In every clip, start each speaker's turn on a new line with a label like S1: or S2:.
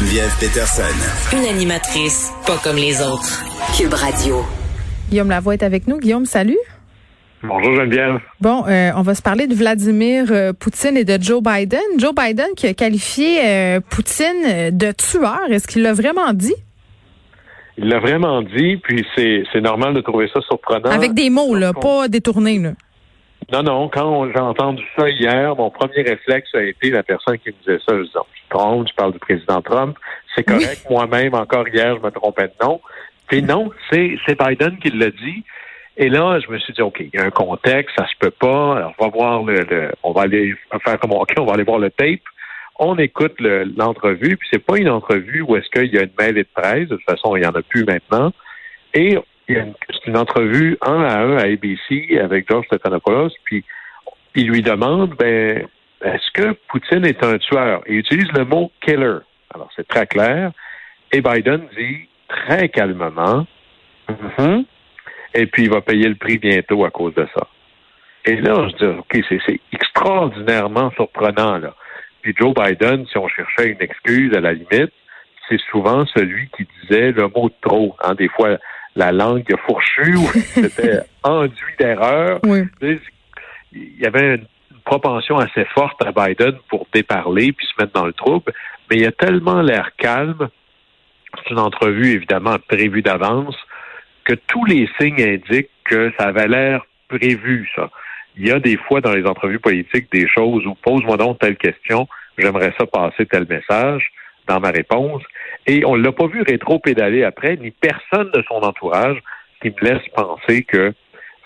S1: Geneviève Peterson.
S2: Une animatrice pas comme les autres.
S3: Cube Radio.
S4: Guillaume Lavoie est avec nous. Guillaume, salut.
S5: Bonjour Geneviève.
S4: Bon, euh, on va se parler de Vladimir euh, Poutine et de Joe Biden. Joe Biden qui a qualifié euh, Poutine de tueur. Est-ce qu'il l'a vraiment dit?
S5: Il l'a vraiment dit, puis c'est, c'est normal de trouver ça surprenant.
S4: Avec des mots, là, pas détournés. Là.
S5: Non, non, quand j'ai entendu ça hier, mon premier réflexe a été la personne qui me disait ça. Je disais, je trompe, je parle du président Trump. C'est correct. Moi-même, encore hier, je me trompais de nom. Puis non, c'est, Biden qui l'a dit. Et là, je me suis dit, OK, il y a un contexte, ça se peut pas. Alors, on va voir le, on va aller faire comme OK, on va aller voir le tape. On écoute l'entrevue, puis c'est pas une entrevue où est-ce qu'il y a une mêlée de presse. De toute façon, il y en a plus maintenant. Et c'est une entrevue un à un à ABC avec George Stephanopoulos, puis il lui demande, ben, est-ce que Poutine est un tueur? Il utilise le mot killer. Alors, c'est très clair. Et Biden dit très calmement, mm-hmm. et puis il va payer le prix bientôt à cause de ça. Et là, je dis, OK, c'est extraordinairement surprenant, là. Puis Joe Biden, si on cherchait une excuse à la limite, c'est souvent celui qui disait le mot trop. Hein. Des fois, la langue fourchue ou c'était enduit d'erreur. Il y avait une propension assez forte à Biden pour déparler puis se mettre dans le trouble, mais il a tellement l'air calme. C'est une entrevue évidemment prévue d'avance que tous les signes indiquent que ça avait l'air prévu, ça. Il y a des fois dans les entrevues politiques des choses où pose-moi donc telle question, j'aimerais ça passer tel message dans ma réponse. Et on ne l'a pas vu rétro-pédaler après, ni personne de son entourage qui me laisse penser que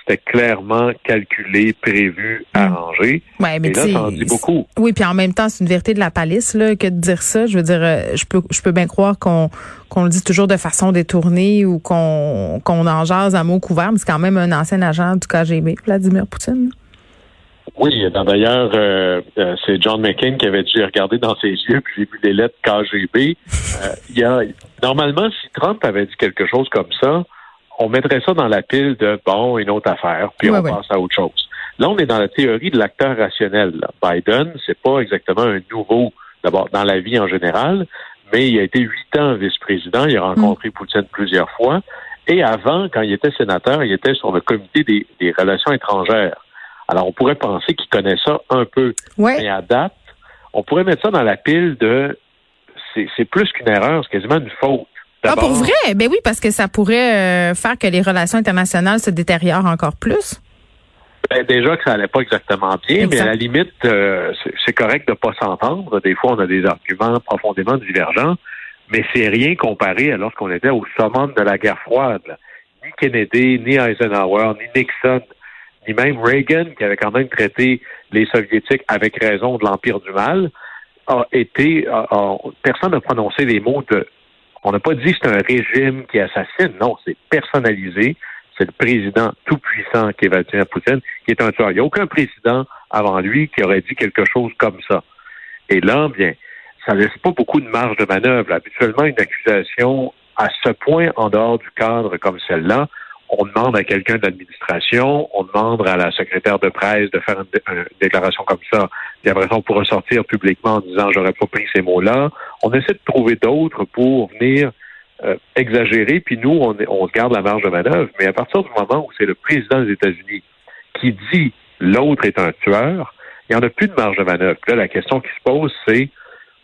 S5: c'était clairement calculé, prévu, hmm. arrangé.
S4: Ouais, mais
S5: Et là, ça en dit beaucoup.
S4: Oui, puis en même temps, c'est une vérité de la palisse là, que de dire ça. Je veux dire, euh, je peux, je peux bien croire qu'on qu'on le dit toujours de façon détournée ou qu'on qu'on en jase à mots couverts, mais c'est quand même un ancien agent du KGB, Vladimir Poutine.
S5: Oui, d'ailleurs, euh, euh, c'est John McCain qui avait dû regarder dans ses yeux, puis j'ai vu les lettres KGB. Euh, il y a, normalement, si Trump avait dit quelque chose comme ça, on mettrait ça dans la pile de bon, une autre affaire, puis on passe à autre chose. Là, on est dans la théorie de l'acteur rationnel. Biden, c'est pas exactement un nouveau, d'abord, dans la vie en général, mais il a été huit ans vice-président, il a rencontré mm. Poutine plusieurs fois, et avant, quand il était sénateur, il était sur le comité des relations étrangères. Alors, on pourrait penser qu'il connaît ça un peu. Mais à date, on pourrait mettre ça dans la pile de c'est plus qu'une erreur, c'est quasiment une faute.
S4: Ah, pour vrai? Ben oui, parce que ça pourrait euh, faire que les relations internationales se détériorent encore plus.
S5: Ben, déjà que ça allait pas exactement bien, mais à la limite, euh, c'est correct de pas s'entendre. Des fois, on a des arguments profondément divergents, mais c'est rien comparé à lorsqu'on était au summum de la guerre froide. Ni Kennedy, ni Eisenhower, ni Nixon ni même Reagan, qui avait quand même traité les Soviétiques avec raison de l'Empire du Mal, a été, personne n'a prononcé les mots de, on n'a pas dit c'est un régime qui assassine, non, c'est personnalisé, c'est le président tout-puissant qui est Vladimir Poutine, qui est un tueur. Il n'y a aucun président avant lui qui aurait dit quelque chose comme ça. Et là, bien, ça ne laisse pas beaucoup de marge de manœuvre. Habituellement, une accusation à ce point en dehors du cadre comme celle-là, on demande à quelqu'un d'administration, on demande à la secrétaire de presse de faire une, déclaration comme ça, puis après ça, on pourra sortir publiquement en disant j'aurais pas pris ces mots-là. On essaie de trouver d'autres pour venir euh, exagérer, puis nous, on, on garde la marge de manœuvre. Mais à partir du moment où c'est le président des États-Unis qui dit l'autre est un tueur, il n'y en a plus de marge de manœuvre. là, la question qui se pose, c'est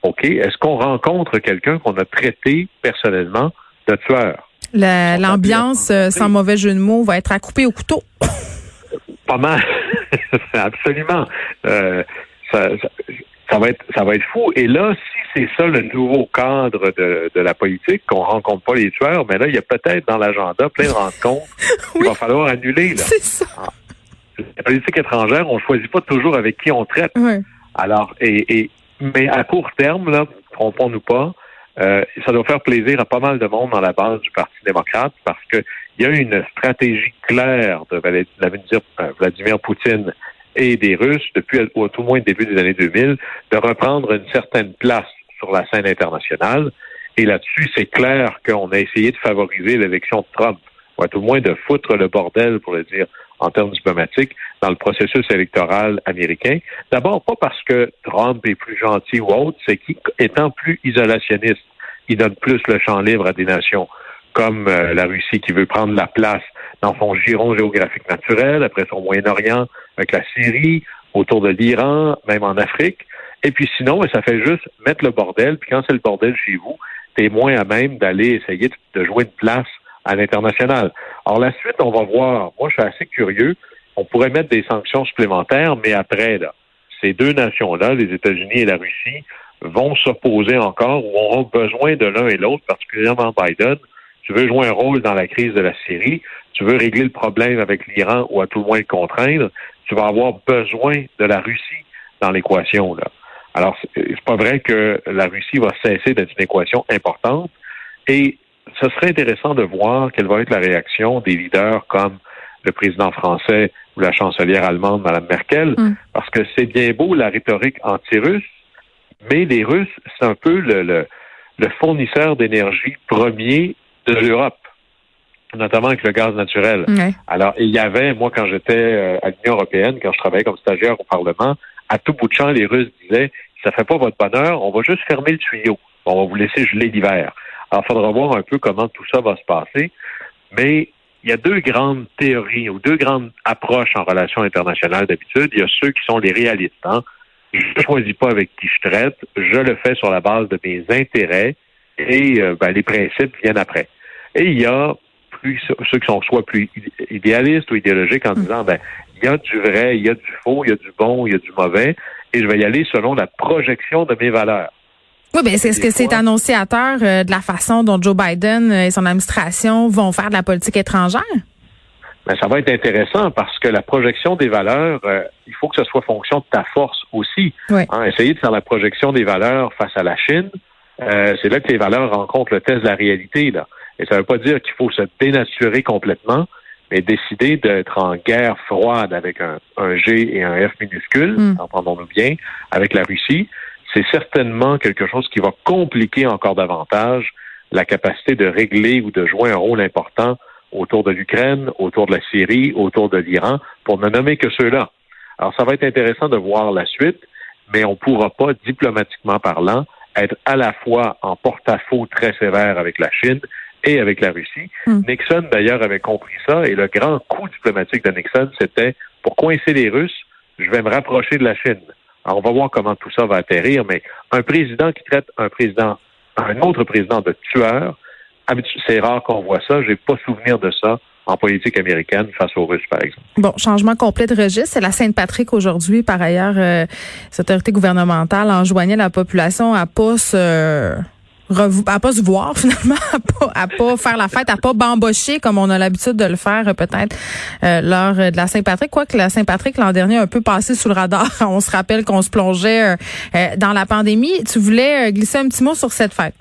S5: OK, est-ce qu'on rencontre quelqu'un qu'on a traité personnellement de tueur?
S4: L'ambiance, euh, sans mauvais jeu de mots, va être à couper au couteau.
S5: Pas mal. Absolument. Euh, ça, va être, ça va être fou. Et là, si c'est ça le nouveau cadre de, la politique, qu'on rencontre pas les tueurs, mais là, il y a peut-être dans l'agenda plein de rencontres qu'il va falloir annuler.
S4: C'est ça.
S5: La politique étrangère, on choisit pas toujours avec qui on traite. Alors, et, Mais à court terme, là, trompons-nous pas, euh, ça doit faire plaisir à pas mal de monde dans la base du Parti démocrate parce qu'il y a une stratégie claire de euh, Vladimir Poutine et des Russes depuis au tout moins le début des années 2000 de reprendre une certaine place sur la scène internationale. Et là-dessus, c'est clair qu'on a essayé de favoriser l'élection de Trump, ou à tout moins de foutre le bordel, pour le dire en termes diplomatiques, dans le processus électoral américain. D'abord, pas parce que Trump est plus gentil ou autre, c'est qu'étant plus isolationniste, il donne plus le champ libre à des nations comme euh, la Russie qui veut prendre la place dans son giron géographique naturel, après son Moyen-Orient, avec la Syrie, autour de l'Iran, même en Afrique. Et puis sinon, ça fait juste mettre le bordel, puis quand c'est le bordel chez vous, t'es moins à même d'aller essayer de jouer une place à l'international. Alors la suite, on va voir. Moi, je suis assez curieux. On pourrait mettre des sanctions supplémentaires, mais après, là, ces deux nations-là, les États-Unis et la Russie, vont s'opposer encore ou auront besoin de l'un et l'autre, particulièrement Biden. Tu veux jouer un rôle dans la crise de la Syrie, tu veux régler le problème avec l'Iran ou à tout le moins le contraindre, tu vas avoir besoin de la Russie dans l'équation. Là. Alors, c'est pas vrai que la Russie va cesser d'être une équation importante. Et ce serait intéressant de voir quelle va être la réaction des leaders comme le président français ou la chancelière allemande, Mme Merkel, mm. parce que c'est bien beau la rhétorique anti-russe, mais les Russes, c'est un peu le, le, fournisseur d'énergie premier de l'Europe, notamment avec le gaz naturel. Alors, il y avait, moi, quand j'étais euh, à l'Union européenne, quand je travaillais comme stagiaire au Parlement, à tout bout de champ, les Russes disaient, ça fait pas votre bonheur, on va juste fermer le tuyau. On va vous laisser geler l'hiver. Alors, il faudra voir un peu comment tout ça va se passer. Mais il y a deux grandes théories ou deux grandes approches en relations internationales d'habitude. Il y a ceux qui sont les réalistes. Hein? Je ne choisis pas avec qui je traite, je le fais sur la base de mes intérêts et euh, ben, les principes viennent après. Et il y a plus ceux qui sont soit plus idéalistes ou idéologiques en disant ben il y a du vrai, il y a du faux, il y a du bon, il y a du mauvais, et je vais y aller selon la projection de mes valeurs.
S4: Oui, mais est-ce que c'est annonciateur euh, de la façon dont Joe Biden et son administration vont faire de la politique étrangère?
S5: Ben, ça va être intéressant parce que la projection des valeurs, euh, il faut que ce soit fonction de ta force aussi. Hein, essayer de faire la projection des valeurs face à la Chine, euh, c'est là que les valeurs rencontrent le test de la réalité. Là. Et ça ne veut pas dire qu'il faut se dénaturer complètement, mais décider d'être en guerre froide avec un, G et un F minuscule, mm. entendons-nous bien, avec la Russie, c'est certainement quelque chose qui va compliquer encore davantage la capacité de régler ou de jouer un rôle important autour de l'Ukraine, autour de la Syrie, autour de l'Iran, pour ne nommer que ceux-là. Alors, ça va être intéressant de voir la suite, mais on ne pourra pas, diplomatiquement parlant, être à la fois en porte-à-faux très sévère avec la Chine et avec la Russie. Hmm. Nixon, d'ailleurs, avait compris ça, et le grand coup diplomatique de Nixon, c'était pour coincer les Russes, je vais me rapprocher de la Chine. Alors, on va voir comment tout ça va atterrir, mais un président qui traite un président, un autre président de tueur, c'est rare qu'on voit ça. J'ai pas souvenir de ça en politique américaine face aux Russes, par exemple.
S4: Bon, changement complet de registre. C'est la Sainte-Patrick aujourd'hui. Par ailleurs, euh, les autorités gouvernementales enjoignaient la population à pas se à pas se voir finalement, à pas, à pas faire la fête, à pas bambocher comme on a l'habitude de le faire euh, peut-être euh, lors de la Saint-Patrick. Quoique la Saint-Patrick l'an dernier a un peu passé sous le radar. On se rappelle qu'on se plongeait euh, dans la pandémie. Tu voulais glisser un petit mot sur cette fête?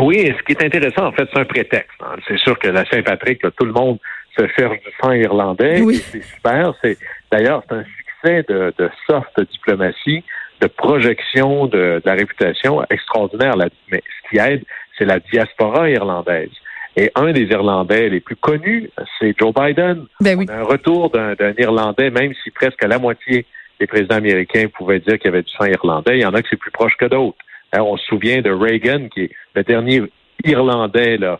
S5: Oui, ce qui est intéressant, en fait, c'est un prétexte. Hein. C'est sûr que la Saint-Patrick, tout le monde se cherche du sang irlandais. Oui. C'est super. C'est d'ailleurs c'est un de, de soft diplomatie de projection de, la réputation extraordinaire. Mais ce qui aide, c'est la diaspora irlandaise. Et un des Irlandais les plus connus, c'est Joe Biden.
S4: Ben
S5: un retour d'un Irlandais, même si presque la moitié des présidents américains pouvaient dire qu'il y avait du sang irlandais, il y en a qui c'est plus proche que d'autres. Hein, on se souvient de Reagan, qui est le dernier Irlandais là,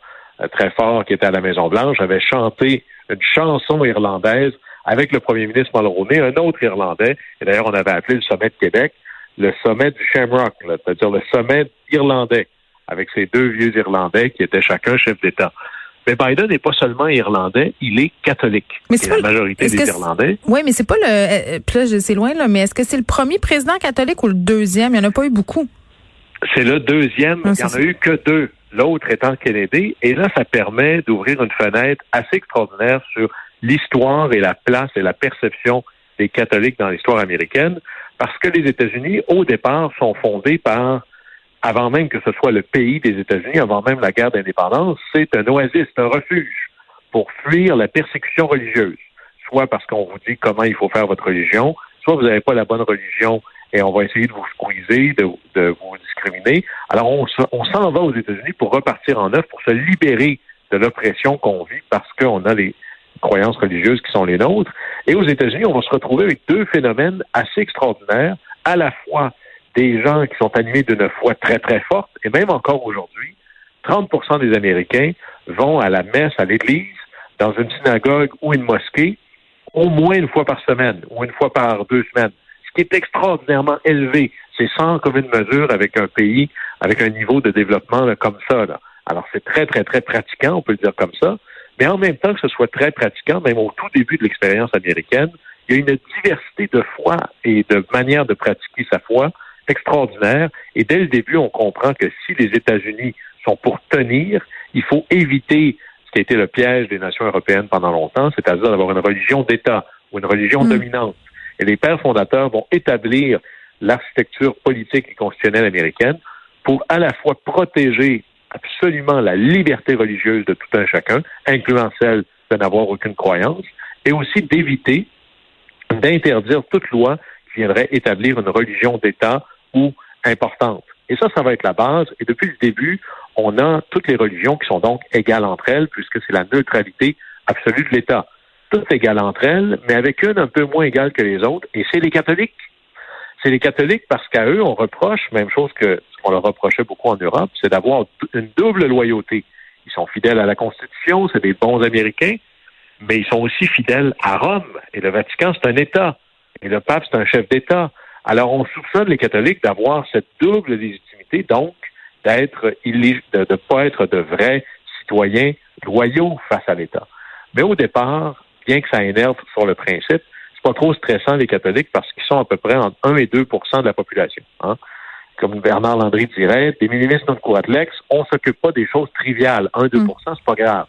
S5: très fort qui était à la Maison-Blanche, avait chanté une chanson irlandaise avec le premier ministre Mulroney, un autre Irlandais, et d'ailleurs on avait appelé le sommet de Québec le sommet du Shamrock, c'est-à-dire le sommet irlandais, avec ces deux vieux Irlandais qui étaient chacun chef d'État. Mais Biden n'est pas seulement irlandais, il est catholique. Mais c'est la majorité des Irlandais.
S4: Oui, mais c'est pas le. Euh, puis là, c'est loin, là, mais est-ce que c'est le premier président catholique ou le deuxième? Il n'y en a pas eu beaucoup.
S5: C'est le deuxième. il n'y en a eu que deux. L'autre étant Kennedy. Et là, ça permet d'ouvrir une fenêtre assez extraordinaire sur l'histoire et la place et la perception des catholiques dans l'histoire américaine Parce que les États-Unis, au départ, sont fondés par, avant même que ce soit le pays des États-Unis, avant même la guerre d'indépendance, c'est un oasis, un refuge pour fuir la persécution religieuse. Soit parce qu'on vous dit comment il faut faire votre religion, soit vous n'avez pas la bonne religion et on va essayer de vous squeezer, de, de vous discriminer. Alors on, on s'en va aux États-Unis pour repartir en neuf, pour se libérer de l'oppression qu'on vit parce qu'on a les croyances religieuses qui sont les nôtres. Et aux États-Unis, on va se retrouver avec deux phénomènes assez extraordinaires, à la fois des gens qui sont animés d'une foi très, très forte, et même encore aujourd'hui, 30 des Américains vont à la messe, à l'église, dans une synagogue ou une mosquée, au moins une fois par semaine ou une fois par deux semaines, ce qui est extraordinairement élevé. C'est sans commune mesure avec un pays avec un niveau de développement comme ça. Alors c'est très, très, très pratiquant, on peut le dire comme ça. Mais en même temps que ce soit très pratiquant, même au tout début de l'expérience américaine, il y a une diversité de foi et de manière de pratiquer sa foi extraordinaire. Et dès le début, on comprend que si les États-Unis sont pour tenir, il faut éviter ce qui a été le piège des nations européennes pendant longtemps, c'est-à-dire d'avoir une religion d'État ou une religion hmm. dominante. Et les pères fondateurs vont établir l'architecture politique et constitutionnelle américaine pour à la fois protéger absolument la liberté religieuse de tout un chacun, incluant celle de n'avoir aucune croyance, et aussi d'éviter d'interdire toute loi qui viendrait établir une religion d'État ou importante. Et ça, ça va être la base. Et depuis le début, on a toutes les religions qui sont donc égales entre elles, puisque c'est la neutralité absolue de l'État. Toutes égales entre elles, mais avec une un peu moins égale que les autres, et c'est les catholiques. C'est les catholiques parce qu'à eux, on reproche, même chose que ce qu'on leur reprochait beaucoup en Europe, c'est d'avoir une double loyauté. Ils sont fidèles à la Constitution, c'est des bons Américains, mais ils sont aussi fidèles à Rome. Et le Vatican, c'est un État. Et le pape, c'est un chef d'État. Alors, on soupçonne les catholiques d'avoir cette double légitimité, donc d'être de ne pas être de vrais citoyens loyaux face à l'État. Mais au départ, bien que ça énerve sur le principe, pas trop stressant les catholiques parce qu'ils sont à peu près entre 1 et 2% de la population. Hein. Comme Bernard Landry dirait, des minimis non lex, on s'occupe pas des choses triviales. 1-2 mm. c'est pas grave.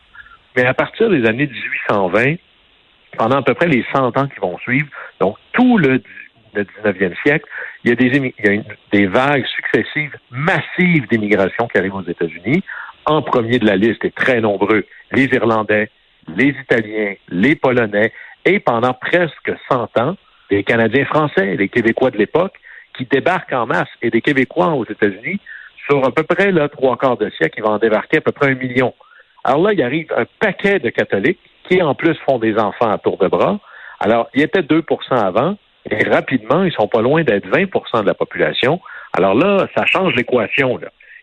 S5: Mais à partir des années 1820, pendant à peu près les 100 ans qui vont suivre, donc tout le, 19e siècle, il y a, des, il y a des vagues successives massives d'immigration qui arrivent aux États-Unis. En premier de la liste, et très nombreux, les Irlandais, les Italiens, les Polonais, et pendant presque 100 ans, les Canadiens français, les Québécois de l'époque, qui débarquent en masse, et des Québécois aux États-Unis, sur à peu près là, trois quarts de siècle, ils vont en débarquer à peu près un million. Alors là, il arrive un paquet de catholiques qui, en plus, font des enfants à tour de bras. Alors, il était 2% avant, et rapidement, ils sont pas loin d'être 20% de la population. Alors là, ça change l'équation.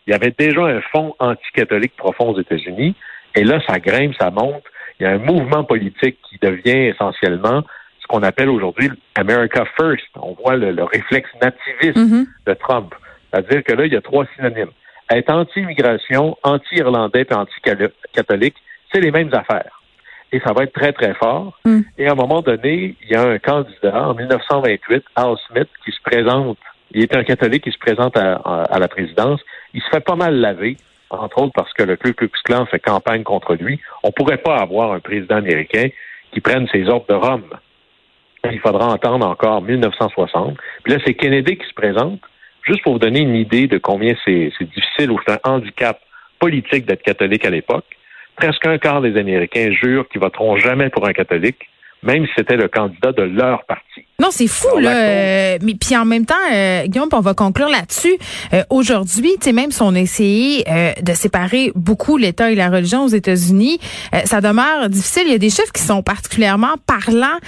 S5: Il y avait déjà un fonds anticatholique profond aux États-Unis, et là, ça grimpe, ça monte. Il y a un mouvement politique qui devient essentiellement ce qu'on appelle aujourd'hui America First. On voit le, réflexe nativiste mm-hmm. de Trump. C'est-à-dire que là, il y a trois synonymes. Être anti-immigration, anti-irlandais et anti-catholique, c'est les mêmes affaires. Et ça va être très, très fort. Mm. Et à un moment donné, il y a un candidat en 1928, Al Smith, qui se présente. Il est un catholique qui se présente à, à la présidence. Il se fait pas mal laver entre autres parce que le Ku Klux Klan fait campagne contre lui, on ne pourrait pas avoir un président américain qui prenne ses ordres de Rome. Il faudra entendre encore 1960. Puis là, c'est Kennedy qui se présente. Juste pour vous donner une idée de combien c'est difficile ou c'est un handicap politique d'être catholique à l'époque, presque un quart des Américains jurent qu'ils voteront jamais pour un catholique même si c'était le candidat de leur parti.
S4: Non, c'est fou là. Euh, mais puis en même temps, euh, Guillaume, on va conclure là-dessus. Euh, Aujourd'hui, tu sais, même si on a essayé euh, de séparer beaucoup l'État et la religion aux États-Unis, ça demeure difficile. Il y a des chiffres qui sont particulièrement parlants.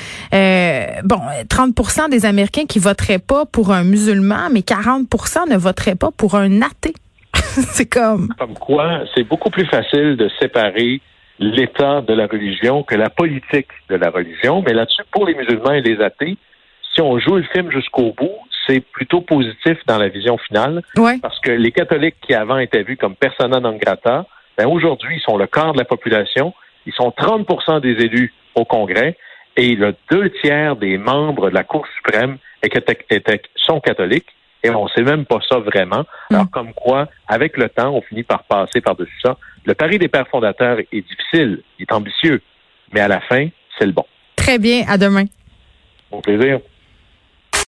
S4: bon, 30% des Américains qui voteraient pas pour un musulman, mais 40% ne voteraient pas pour un athée. c'est comme.
S5: Comme quoi, c'est beaucoup plus facile de séparer l'état de la religion que la politique de la religion. Mais là-dessus, pour les musulmans et les athées, si on joue le film jusqu'au bout, c'est plutôt positif dans la vision finale. Parce que les catholiques qui avant étaient vus comme persona non grata, ben aujourd'hui, ils sont le quart de la population. Ils sont 30% des élus au Congrès et le deux tiers des membres de la Cour suprême sont catholiques et on ne sait même pas ça vraiment. Alors, mm. comme quoi, avec le temps, on finit par passer par-dessus ça. Le pari des pères fondateurs est difficile, il est ambitieux, mais à la fin, c'est le bon.
S4: Très bien. À demain.
S5: Au plaisir.